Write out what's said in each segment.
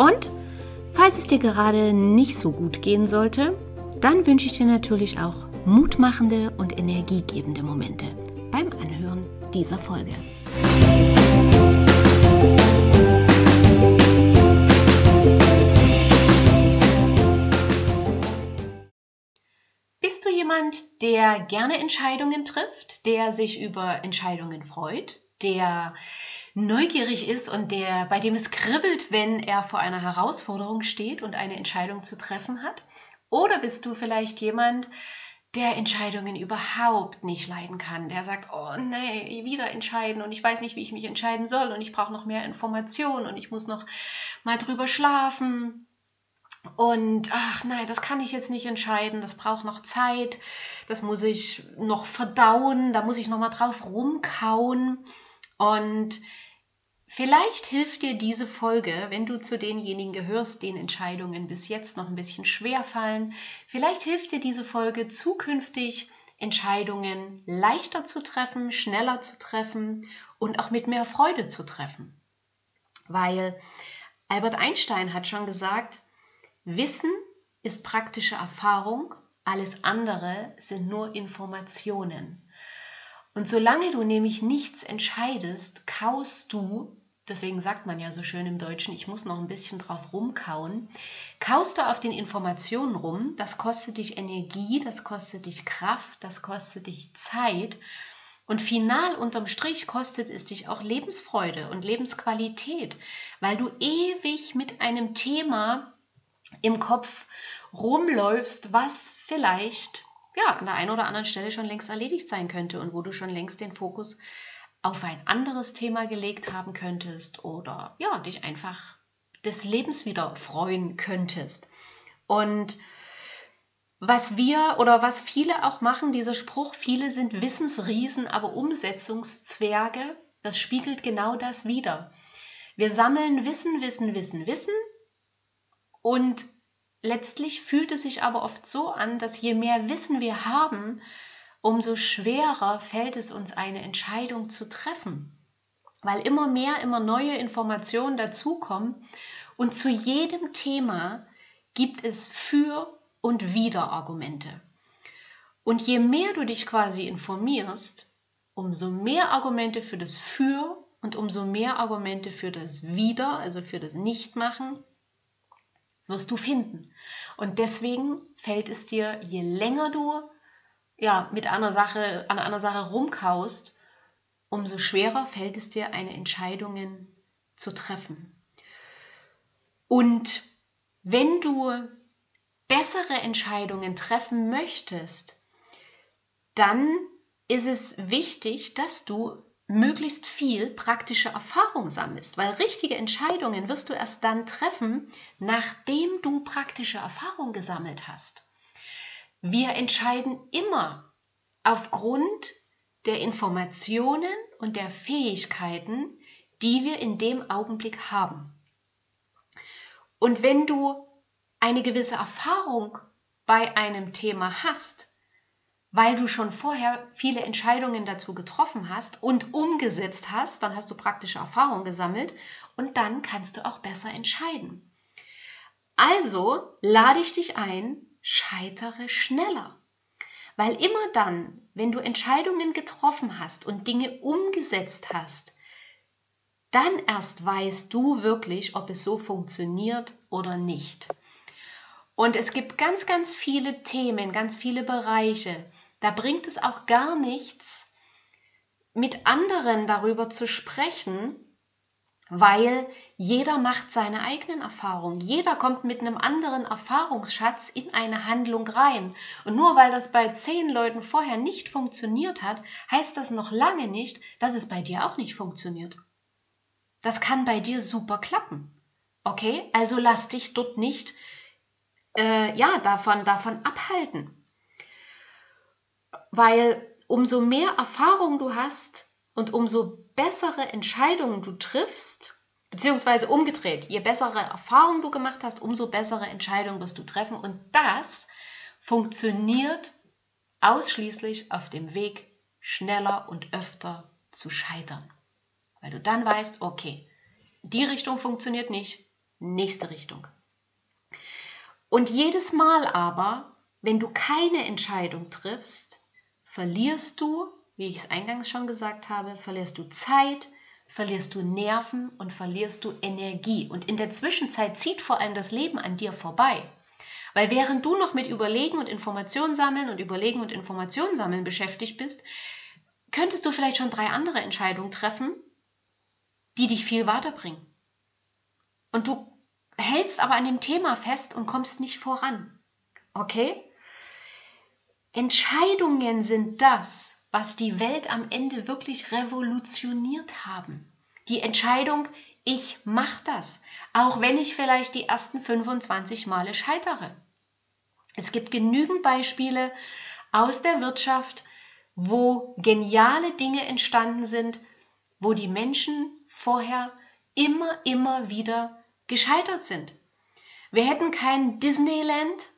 und falls es dir gerade nicht so gut gehen sollte, dann wünsche ich dir natürlich auch mutmachende und energiegebende Momente beim Anhören dieser Folge. Bist du jemand, der gerne Entscheidungen trifft, der sich über Entscheidungen freut, der neugierig ist und der, bei dem es kribbelt, wenn er vor einer Herausforderung steht und eine Entscheidung zu treffen hat? Oder bist du vielleicht jemand, der Entscheidungen überhaupt nicht leiden kann, der sagt, oh nee, wieder entscheiden und ich weiß nicht, wie ich mich entscheiden soll und ich brauche noch mehr Informationen und ich muss noch mal drüber schlafen. Und ach nein, das kann ich jetzt nicht entscheiden, das braucht noch Zeit, das muss ich noch verdauen, da muss ich noch mal drauf rumkauen und vielleicht hilft dir diese Folge, wenn du zu denjenigen gehörst, denen Entscheidungen bis jetzt noch ein bisschen schwer fallen. Vielleicht hilft dir diese Folge zukünftig, Entscheidungen leichter zu treffen, schneller zu treffen und auch mit mehr Freude zu treffen. Weil Albert Einstein hat schon gesagt, Wissen ist praktische Erfahrung, alles andere sind nur Informationen. Und solange du nämlich nichts entscheidest, kaust du, deswegen sagt man ja so schön im Deutschen, ich muss noch ein bisschen drauf rumkauen, kaust du auf den Informationen rum, das kostet dich Energie, das kostet dich Kraft, das kostet dich Zeit. Und final unterm Strich kostet es dich auch Lebensfreude und Lebensqualität, weil du ewig mit einem Thema im Kopf rumläufst, was vielleicht ja, an der einen oder anderen Stelle schon längst erledigt sein könnte und wo du schon längst den Fokus auf ein anderes Thema gelegt haben könntest oder ja, dich einfach des Lebens wieder freuen könntest. Und was wir oder was viele auch machen, dieser Spruch, viele sind Wissensriesen, aber Umsetzungszwerge, das spiegelt genau das wider. Wir sammeln Wissen, Wissen, Wissen, Wissen und Letztlich fühlt es sich aber oft so an, dass je mehr Wissen wir haben, umso schwerer fällt es uns, eine Entscheidung zu treffen, weil immer mehr, immer neue Informationen dazukommen und zu jedem Thema gibt es für und wider Argumente. Und je mehr du dich quasi informierst, umso mehr Argumente für das Für und umso mehr Argumente für das Wider, also für das Nichtmachen, wirst du finden. Und deswegen fällt es dir, je länger du ja, mit einer Sache, an einer Sache rumkaust, umso schwerer fällt es dir, eine Entscheidung zu treffen. Und wenn du bessere Entscheidungen treffen möchtest, dann ist es wichtig, dass du möglichst viel praktische Erfahrung sammelst, weil richtige Entscheidungen wirst du erst dann treffen, nachdem du praktische Erfahrung gesammelt hast. Wir entscheiden immer aufgrund der Informationen und der Fähigkeiten, die wir in dem Augenblick haben. Und wenn du eine gewisse Erfahrung bei einem Thema hast, weil du schon vorher viele Entscheidungen dazu getroffen hast und umgesetzt hast, dann hast du praktische Erfahrung gesammelt und dann kannst du auch besser entscheiden. Also lade ich dich ein, scheitere schneller. Weil immer dann, wenn du Entscheidungen getroffen hast und Dinge umgesetzt hast, dann erst weißt du wirklich, ob es so funktioniert oder nicht. Und es gibt ganz, ganz viele Themen, ganz viele Bereiche, da bringt es auch gar nichts, mit anderen darüber zu sprechen, weil jeder macht seine eigenen Erfahrungen. Jeder kommt mit einem anderen Erfahrungsschatz in eine Handlung rein. Und nur weil das bei zehn Leuten vorher nicht funktioniert hat, heißt das noch lange nicht, dass es bei dir auch nicht funktioniert. Das kann bei dir super klappen. Okay, also lass dich dort nicht äh, ja, davon, davon abhalten. Weil umso mehr Erfahrung du hast und umso bessere Entscheidungen du triffst, beziehungsweise umgedreht, je bessere Erfahrungen du gemacht hast, umso bessere Entscheidungen wirst du treffen. Und das funktioniert ausschließlich auf dem Weg schneller und öfter zu scheitern. Weil du dann weißt, okay, die Richtung funktioniert nicht, nächste Richtung. Und jedes Mal aber, wenn du keine Entscheidung triffst, verlierst du, wie ich es eingangs schon gesagt habe, verlierst du Zeit, verlierst du Nerven und verlierst du Energie. Und in der Zwischenzeit zieht vor allem das Leben an dir vorbei. Weil während du noch mit Überlegen und Informationen sammeln und Überlegen und Informationen sammeln beschäftigt bist, könntest du vielleicht schon drei andere Entscheidungen treffen, die dich viel weiterbringen. Und du hältst aber an dem Thema fest und kommst nicht voran. Okay? Entscheidungen sind das, was die Welt am Ende wirklich revolutioniert haben. Die Entscheidung, ich mache das, auch wenn ich vielleicht die ersten 25 Male scheitere. Es gibt genügend Beispiele aus der Wirtschaft, wo geniale Dinge entstanden sind, wo die Menschen vorher immer, immer wieder gescheitert sind. Wir hätten kein Disneyland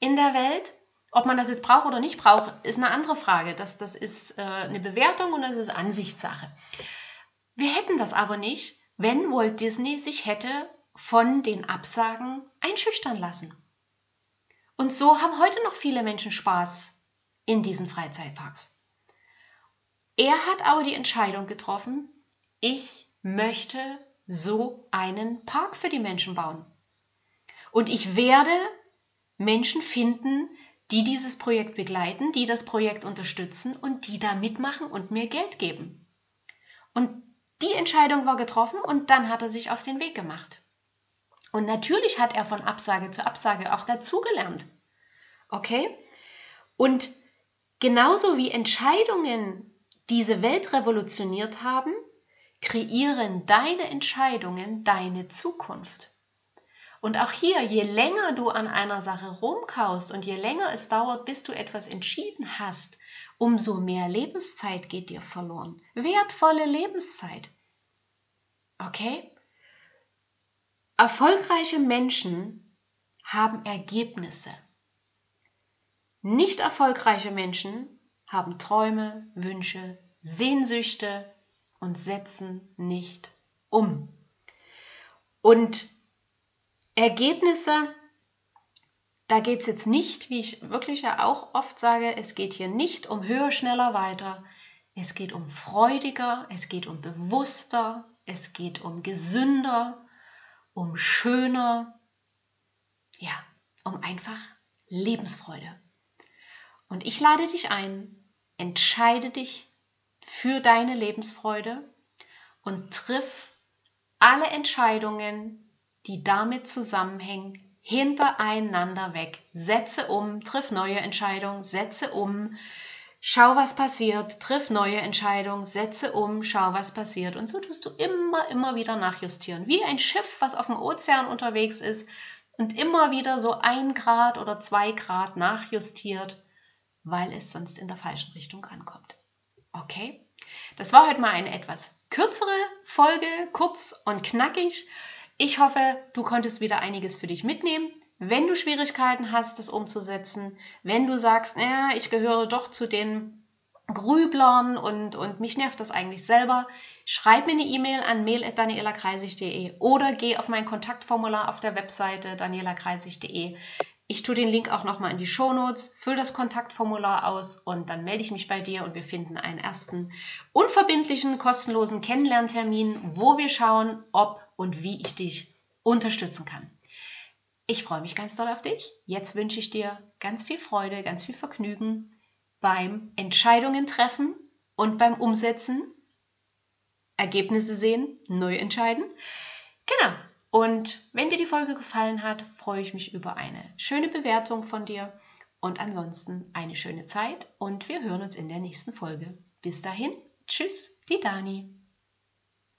in der Welt. Ob man das jetzt braucht oder nicht braucht, ist eine andere Frage. Das, das ist äh, eine Bewertung und das ist Ansichtssache. Wir hätten das aber nicht, wenn Walt Disney sich hätte von den Absagen einschüchtern lassen. Und so haben heute noch viele Menschen Spaß in diesen Freizeitparks. Er hat aber die Entscheidung getroffen, ich möchte so einen Park für die Menschen bauen. Und ich werde Menschen finden, die dieses Projekt begleiten, die das Projekt unterstützen und die da mitmachen und mir Geld geben. Und die Entscheidung war getroffen und dann hat er sich auf den Weg gemacht. Und natürlich hat er von Absage zu Absage auch dazugelernt. Okay? Und genauso wie Entscheidungen diese Welt revolutioniert haben, kreieren deine Entscheidungen deine Zukunft. Und auch hier, je länger du an einer Sache rumkaust und je länger es dauert, bis du etwas entschieden hast, umso mehr Lebenszeit geht dir verloren. Wertvolle Lebenszeit. Okay? Erfolgreiche Menschen haben Ergebnisse. Nicht erfolgreiche Menschen haben Träume, Wünsche, Sehnsüchte, und setzen nicht um. Und Ergebnisse, da geht es jetzt nicht, wie ich wirklich ja auch oft sage, es geht hier nicht um höher, schneller, weiter. Es geht um freudiger, es geht um bewusster, es geht um gesünder, um schöner, ja, um einfach Lebensfreude. Und ich lade dich ein, entscheide dich für deine Lebensfreude und triff alle Entscheidungen, die damit zusammenhängen, hintereinander weg. Setze um, triff neue Entscheidungen, setze um, schau, was passiert, triff neue Entscheidungen, setze um, schau, was passiert. Und so tust du immer, immer wieder nachjustieren. Wie ein Schiff, was auf dem Ozean unterwegs ist und immer wieder so ein Grad oder zwei Grad nachjustiert, weil es sonst in der falschen Richtung ankommt. Okay? Das war heute mal eine etwas kürzere Folge, kurz und knackig. Ich hoffe, du konntest wieder einiges für dich mitnehmen. Wenn du Schwierigkeiten hast, das umzusetzen, wenn du sagst, naja, ich gehöre doch zu den Grüblern und, und mich nervt das eigentlich selber, schreib mir eine E-Mail an mail.danielakreisig.de oder geh auf mein Kontaktformular auf der Webseite danielakreisig.de. Ich tue den Link auch nochmal in die Show Notes, fülle das Kontaktformular aus und dann melde ich mich bei dir und wir finden einen ersten unverbindlichen, kostenlosen Kennenlerntermin, wo wir schauen, ob und wie ich dich unterstützen kann. Ich freue mich ganz doll auf dich. Jetzt wünsche ich dir ganz viel Freude, ganz viel Vergnügen beim Entscheidungen treffen und beim Umsetzen, Ergebnisse sehen, neu entscheiden. Genau. Und wenn dir die Folge gefallen hat, freue ich mich über eine schöne Bewertung von dir. Und ansonsten eine schöne Zeit und wir hören uns in der nächsten Folge. Bis dahin, tschüss, die Dani.